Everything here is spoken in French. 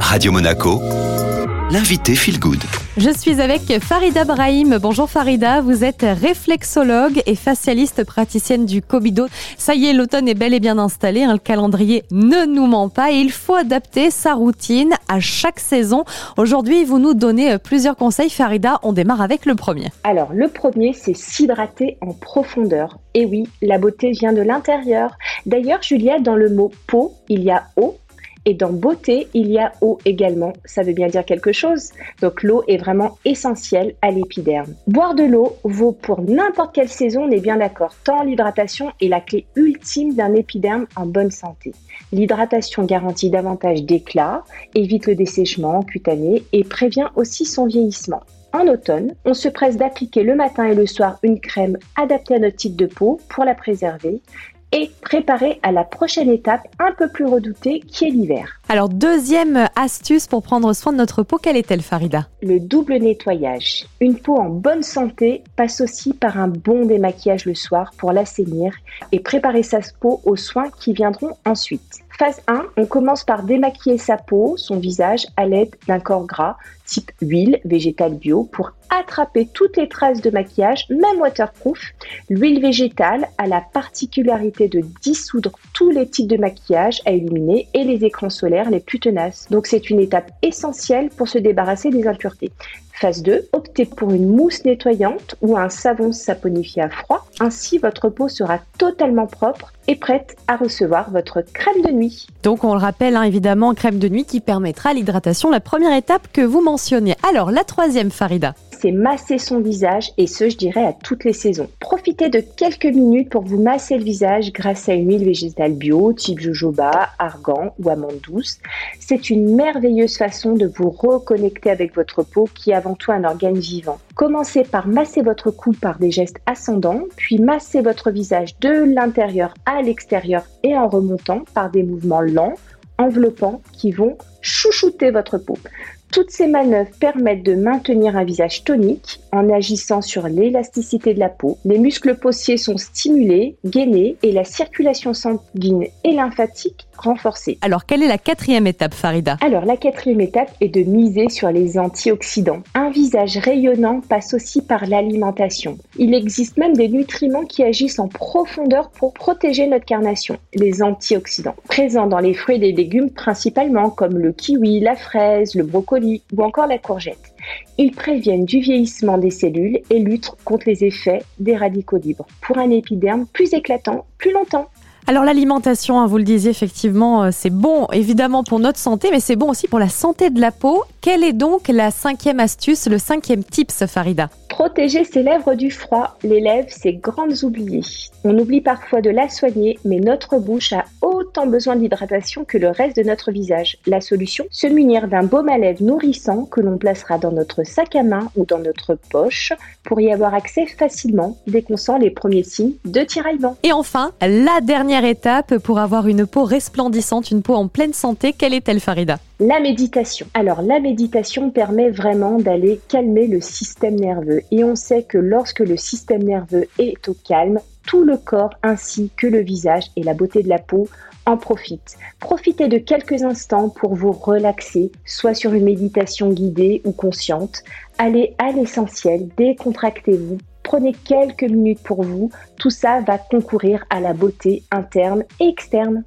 Radio Monaco, l'invité Feel Good. Je suis avec Farida Brahim. Bonjour Farida, vous êtes réflexologue et facialiste praticienne du Cobido. Ça y est, l'automne est bel et bien installé, hein, le calendrier ne nous ment pas et il faut adapter sa routine à chaque saison. Aujourd'hui, vous nous donnez plusieurs conseils. Farida, on démarre avec le premier. Alors, le premier, c'est s'hydrater en profondeur. Et oui, la beauté vient de l'intérieur. D'ailleurs, Juliette, dans le mot peau, il y a eau et dans beauté, il y a eau également. Ça veut bien dire quelque chose. Donc l'eau est vraiment essentielle à l'épiderme. Boire de l'eau vaut pour n'importe quelle saison, on est bien d'accord. Tant l'hydratation est la clé ultime d'un épiderme en bonne santé. L'hydratation garantit davantage d'éclat, évite le dessèchement cutané et prévient aussi son vieillissement. En automne, on se presse d'appliquer le matin et le soir une crème adaptée à notre type de peau pour la préserver et préparer à la prochaine étape un peu plus redoutée qui est l'hiver. Alors, deuxième astuce pour prendre soin de notre peau, quelle est-elle Farida? Le double nettoyage. Une peau en bonne santé passe aussi par un bon démaquillage le soir pour l'assainir et préparer sa peau aux soins qui viendront ensuite. Phase 1, on commence par démaquiller sa peau, son visage, à l'aide d'un corps gras type huile végétale bio pour attraper toutes les traces de maquillage, même waterproof. L'huile végétale a la particularité de dissoudre tous les types de maquillage à éliminer et les écrans solaires les plus tenaces. Donc c'est une étape essentielle pour se débarrasser des impuretés. Phase 2, optez pour une mousse nettoyante ou un savon saponifié à froid. Ainsi, votre peau sera totalement propre et prête à recevoir votre crème de nuit. Donc on le rappelle hein, évidemment, crème de nuit qui permettra l'hydratation, la première étape que vous mentionnez. Alors la troisième Farida c'est masser son visage et ce, je dirais, à toutes les saisons. Profitez de quelques minutes pour vous masser le visage grâce à une huile végétale bio, type jojoba, argan ou amande douce. C'est une merveilleuse façon de vous reconnecter avec votre peau qui est avant tout un organe vivant. Commencez par masser votre cou par des gestes ascendants, puis massez votre visage de l'intérieur à l'extérieur et en remontant par des mouvements lents, enveloppants qui vont chouchouter votre peau. Toutes ces manœuvres permettent de maintenir un visage tonique en agissant sur l'élasticité de la peau. Les muscles possiers sont stimulés, gainés et la circulation sanguine et lymphatique renforcée. Alors, quelle est la quatrième étape, Farida? Alors, la quatrième étape est de miser sur les antioxydants. Un visage rayonnant passe aussi par l'alimentation. Il existe même des nutriments qui agissent en profondeur pour protéger notre carnation. Les antioxydants, présents dans les fruits et les légumes principalement, comme le kiwi, la fraise, le brocoli ou encore la courgette. Ils préviennent du vieillissement des cellules et luttent contre les effets des radicaux libres pour un épiderme plus éclatant plus longtemps. Alors l'alimentation, hein, vous le disiez effectivement, euh, c'est bon évidemment pour notre santé, mais c'est bon aussi pour la santé de la peau. Quelle est donc la cinquième astuce, le cinquième tips, Farida? Protéger ses lèvres du froid. Les lèvres, c'est grandes oubliées. On oublie parfois de la soigner, mais notre bouche a autant besoin d'hydratation que le reste de notre visage. La solution Se munir d'un baume à lèvres nourrissant que l'on placera dans notre sac à main ou dans notre poche pour y avoir accès facilement dès qu'on sent les premiers signes de tiraillement. Et enfin, la dernière étape pour avoir une peau resplendissante, une peau en pleine santé, quelle est-elle Farida? La méditation. Alors la méditation permet vraiment d'aller calmer le système nerveux et on sait que lorsque le système nerveux est au calme, tout le corps ainsi que le visage et la beauté de la peau en profitent. Profitez de quelques instants pour vous relaxer, soit sur une méditation guidée ou consciente. Allez à l'essentiel, décontractez-vous, prenez quelques minutes pour vous. Tout ça va concourir à la beauté interne et externe.